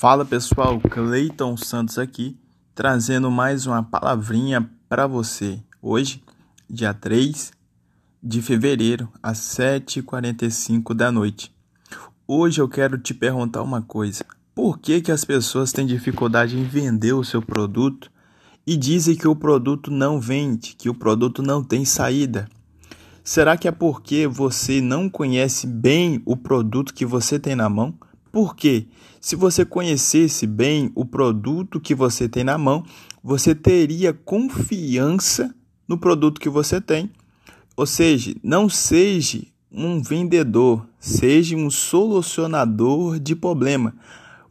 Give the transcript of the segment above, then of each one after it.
Fala pessoal, Cleiton Santos aqui, trazendo mais uma palavrinha para você. Hoje, dia 3 de fevereiro, às 7h45 da noite. Hoje eu quero te perguntar uma coisa. Por que, que as pessoas têm dificuldade em vender o seu produto e dizem que o produto não vende, que o produto não tem saída? Será que é porque você não conhece bem o produto que você tem na mão? Porque se você conhecesse bem o produto que você tem na mão, você teria confiança no produto que você tem. Ou seja, não seja um vendedor, seja um solucionador de problema.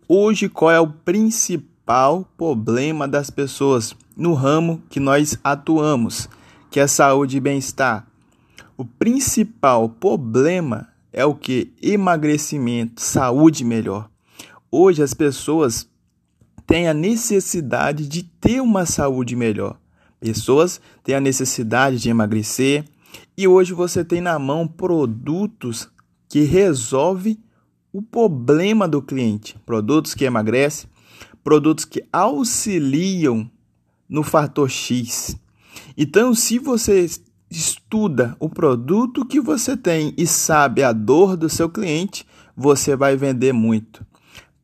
Hoje, qual é o principal problema das pessoas no ramo que nós atuamos, que é saúde e bem-estar? O principal problema é o que? Emagrecimento, saúde melhor. Hoje as pessoas têm a necessidade de ter uma saúde melhor. Pessoas têm a necessidade de emagrecer e hoje você tem na mão produtos que resolvem o problema do cliente, produtos que emagrecem, produtos que auxiliam no fator X. Então, se você estuda o produto que você tem e sabe a dor do seu cliente, você vai vender muito.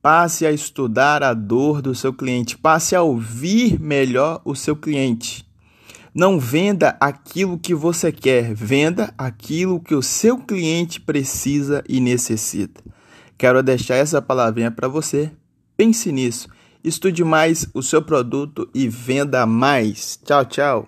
Passe a estudar a dor do seu cliente, passe a ouvir melhor o seu cliente. Não venda aquilo que você quer, venda aquilo que o seu cliente precisa e necessita. Quero deixar essa palavrinha para você. Pense nisso. Estude mais o seu produto e venda mais. Tchau, tchau.